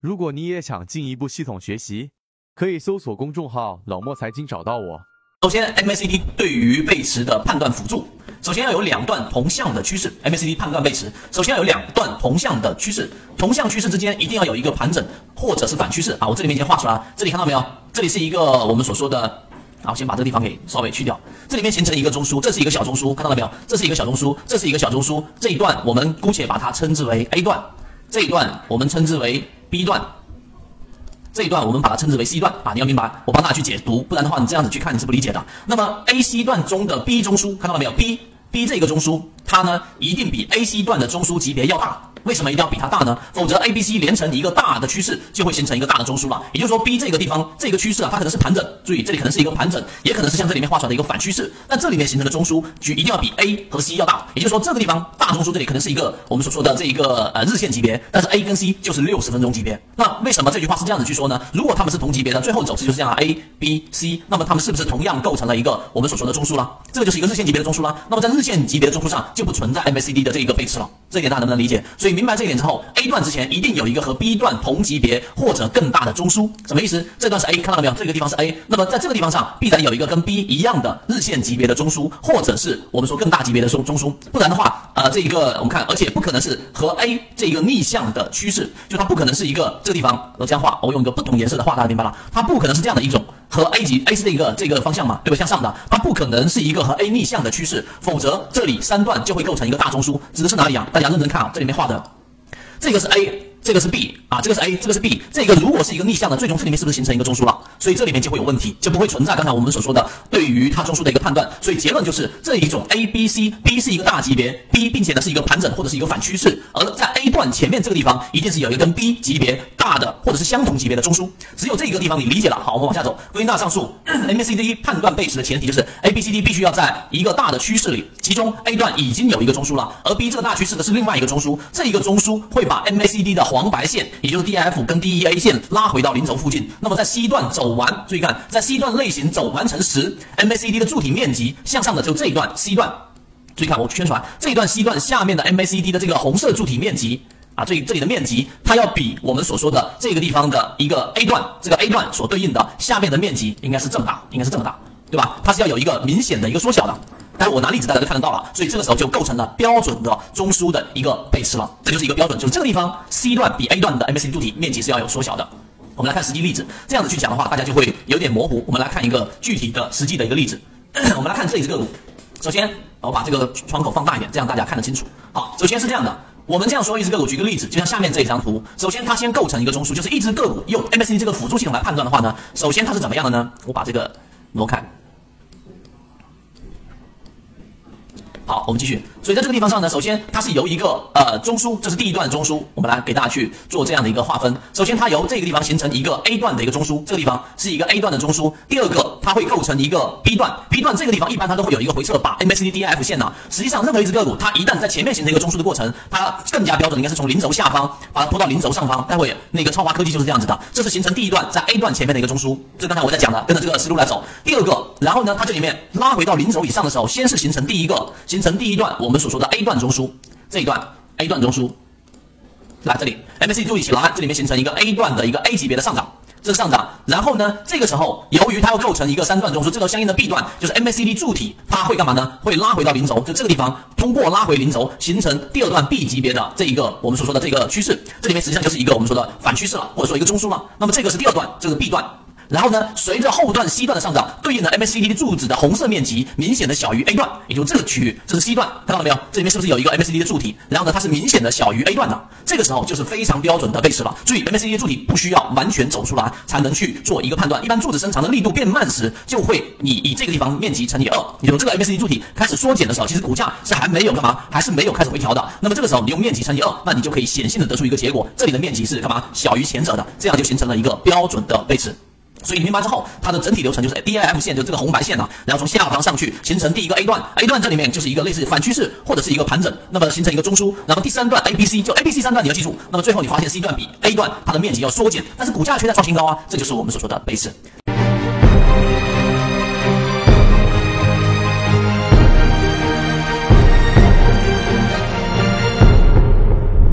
如果你也想进一步系统学习，可以搜索公众号“老莫财经”找到我。首先，MACD 对于背驰的判断辅助，首先要有两段同向的趋势。MACD 判断背驰，首先要有两段同向的趋势，同向趋势之间一定要有一个盘整或者是反趋势啊。我这里面先画出来，这里看到没有？这里是一个我们所说的。好，先把这个地方给稍微去掉。这里面形成一个中枢，这是一个小中枢，看到了没有？这是一个小中枢，这是一个小中枢。这一段我们姑且把它称之为 A 段，这一段我们称之为 B 段，这一段我们把它称之为 C 段啊！你要明白，我帮大家去解读，不然的话你这样子去看你是不理解的。那么 A C 段中的 B 中枢，看到了没有？B B 这个中枢，它呢一定比 A C 段的中枢级别要大。为什么一定要比它大呢？否则 A、B、C 连成一个大的趋势，就会形成一个大的中枢了。也就是说，B 这个地方这个趋势啊，它可能是盘整，注意这里可能是一个盘整，也可能是像这里面画出来的一个反趋势。那这里面形成的中枢，就一定要比 A 和 C 要大。也就是说，这个地方大中枢这里可能是一个我们所说的这一个呃日线级别，但是 A 跟 C 就是六十分钟级别。那为什么这句话是这样子去说呢？如果它们是同级别的，最后走势就是这样 A、B、C，那么它们是不是同样构成了一个我们所说的中枢了？这个就是一个日线级别的中枢了。那么在日线级别的中枢上就不存在 MACD 的这一个背驰了。这一点大家能不能理解？所以你明白这一点之后。A 段之前一定有一个和 B 段同级别或者更大的中枢，什么意思？这段是 A，看到了没有？这个地方是 A，那么在这个地方上必然有一个跟 B 一样的日线级别的中枢，或者是我们说更大级别的中中枢，不然的话，呃，这一个我们看，而且不可能是和 A 这一个逆向的趋势，就它不可能是一个这个地方我这样画，我用一个不同颜色的画，大家明白了？它不可能是这样的一种和 A 级 A 是一个这个方向嘛，对吧？向上的，它不可能是一个和 A 逆向的趋势，否则这里三段就会构成一个大中枢，指的是哪里啊？大家认真看啊，这里面画的这个是 A。这个是 B 啊，这个是 A，这个是 B，这个如果是一个逆向的，最终这里面是不是形成一个中枢了？所以这里面就会有问题，就不会存在刚才我们所说的对于它中枢的一个判断。所以结论就是这一种 A、B、C，B 是一个大级别，B 并且呢是一个盘整或者是一个反趋势，而在 A 段前面这个地方一定是有一个跟 B 级别大的或者是相同级别的中枢。只有这一个地方你理解了，好，我们往下走。归纳上述 MACD 判断背驰的前提就是 A、B、C、D 必须要在一个大的趋势里，其中 A 段已经有一个中枢了，而 B 这个大趋势的是另外一个中枢，这一个中枢会把 MACD 的黄白线。也就是 D F 跟 D E A 线拉回到零轴附近，那么在 C 段走完，注意看，在 C 段类型走完成时，M A C D 的柱体面积向上的就这一段 C 段，注意看我圈出来这一段 C 段下面的 M A C D 的这个红色柱体面积啊，这这里的面积它要比我们所说的这个地方的一个 A 段，这个 A 段所对应的下面的面积应该是这么大，应该是这么大，对吧？它是要有一个明显的一个缩小的。但是我拿例子，大家都看得到了，所以这个时候就构成了标准的中枢的一个背驰了。这就是一个标准，就是这个地方 C 段比 A 段的 MACD 柱体面积是要有缩小的。我们来看实际例子，这样子去讲的话，大家就会有点模糊。我们来看一个具体的实际的一个例子。我们来看这一只个股。首先，我把这个窗口放大一点，这样大家看得清楚。好，首先是这样的，我们这样说一只个股，举个例子，就像下面这一张图。首先，它先构成一个中枢，就是一只个股用 MACD 这个辅助系统来判断的话呢，首先它是怎么样的呢？我把这个挪开。好，我们继续。所以在这个地方上呢，首先它是由一个呃中枢，这是第一段中枢，我们来给大家去做这样的一个划分。首先它由这个地方形成一个 A 段的一个中枢，这个地方是一个 A 段的中枢。第二个，它会构成一个 B 段，B 段这个地方一般它都会有一个回撤把 MACD、DF 线呢。实际上任何一只个股，它一旦在前面形成一个中枢的过程，它更加标准应该是从零轴下方把它拖到零轴上方。待会那个超华科技就是这样子的，这是形成第一段在 A 段前面的一个中枢，这刚才我在讲的，跟着这个思路来走。第二个，然后呢，它这里面拉回到零轴以上的时候，先是形成第一个，形形成第一段我们所说的 A 段中枢。这一段 A 段中枢，来这里，MACD 注意起来，这里面形成一个 A 段的一个 A 级别的上涨，这是上涨。然后呢，这个时候由于它要构成一个三段中枢，这个相应的 B 段就是 MACD 柱体，它会干嘛呢？会拉回到零轴，就这个地方通过拉回零轴，形成第二段 B 级别的这一个我们所说的这个趋势。这里面实际上就是一个我们说的反趋势了，或者说一个中枢了。那么这个是第二段，这个 B 段。然后呢，随着后段 C 段的上涨，对应的 MACD 的柱子的红色面积明显的小于 A 段，也就这个区域，这是 C 段，看到了没有？这里面是不是有一个 MACD 的柱体？然后呢，它是明显的小于 A 段的，这个时候就是非常标准的背驰了。注意，MACD 柱体不需要完全走出来才能去做一个判断，一般柱子伸长的力度变慢时，就会你以这个地方面积乘以二，也就这个 MACD 柱体开始缩减的时候，其实股价是还没有干嘛，还是没有开始回调的。那么这个时候你用面积乘以二，那你就可以显性的得出一个结果，这里的面积是干嘛？小于前者的，这样就形成了一个标准的背驰。所以你明白之后，它的整体流程就是 D I F 线，就这个红白线啊，然后从下方上去形成第一个 A 段，A 段这里面就是一个类似反趋势或者是一个盘整，那么形成一个中枢，然后第三段 A B C 就 A B C 三段你要记住，那么最后你发现 C 段比 A 段它的面积要缩减，但是股价却在创新高啊，这就是我们所说的背驰。